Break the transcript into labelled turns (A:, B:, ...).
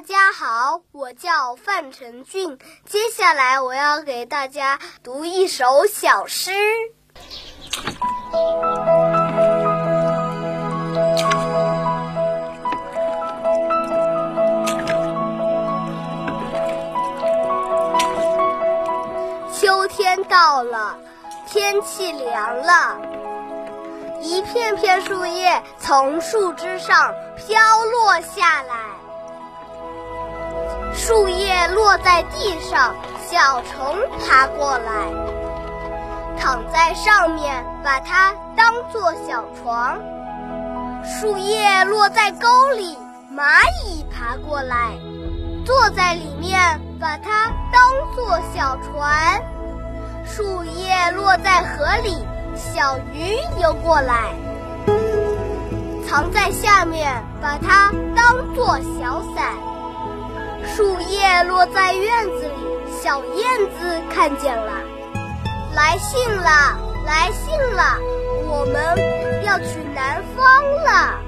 A: 大家好，我叫范成俊。接下来我要给大家读一首小诗。秋天到了，天气凉了，一片片树叶从树枝上飘落下来。树叶落在地上，小虫爬过来，躺在上面，把它当做小床。树叶落在沟里，蚂蚁爬过来，坐在里面，把它当做小船。树叶落在河里，小鱼游过来，藏在下面，把它当做小伞。树叶落在院子里，小燕子看见了，来信了，来信了，我们要去南方了。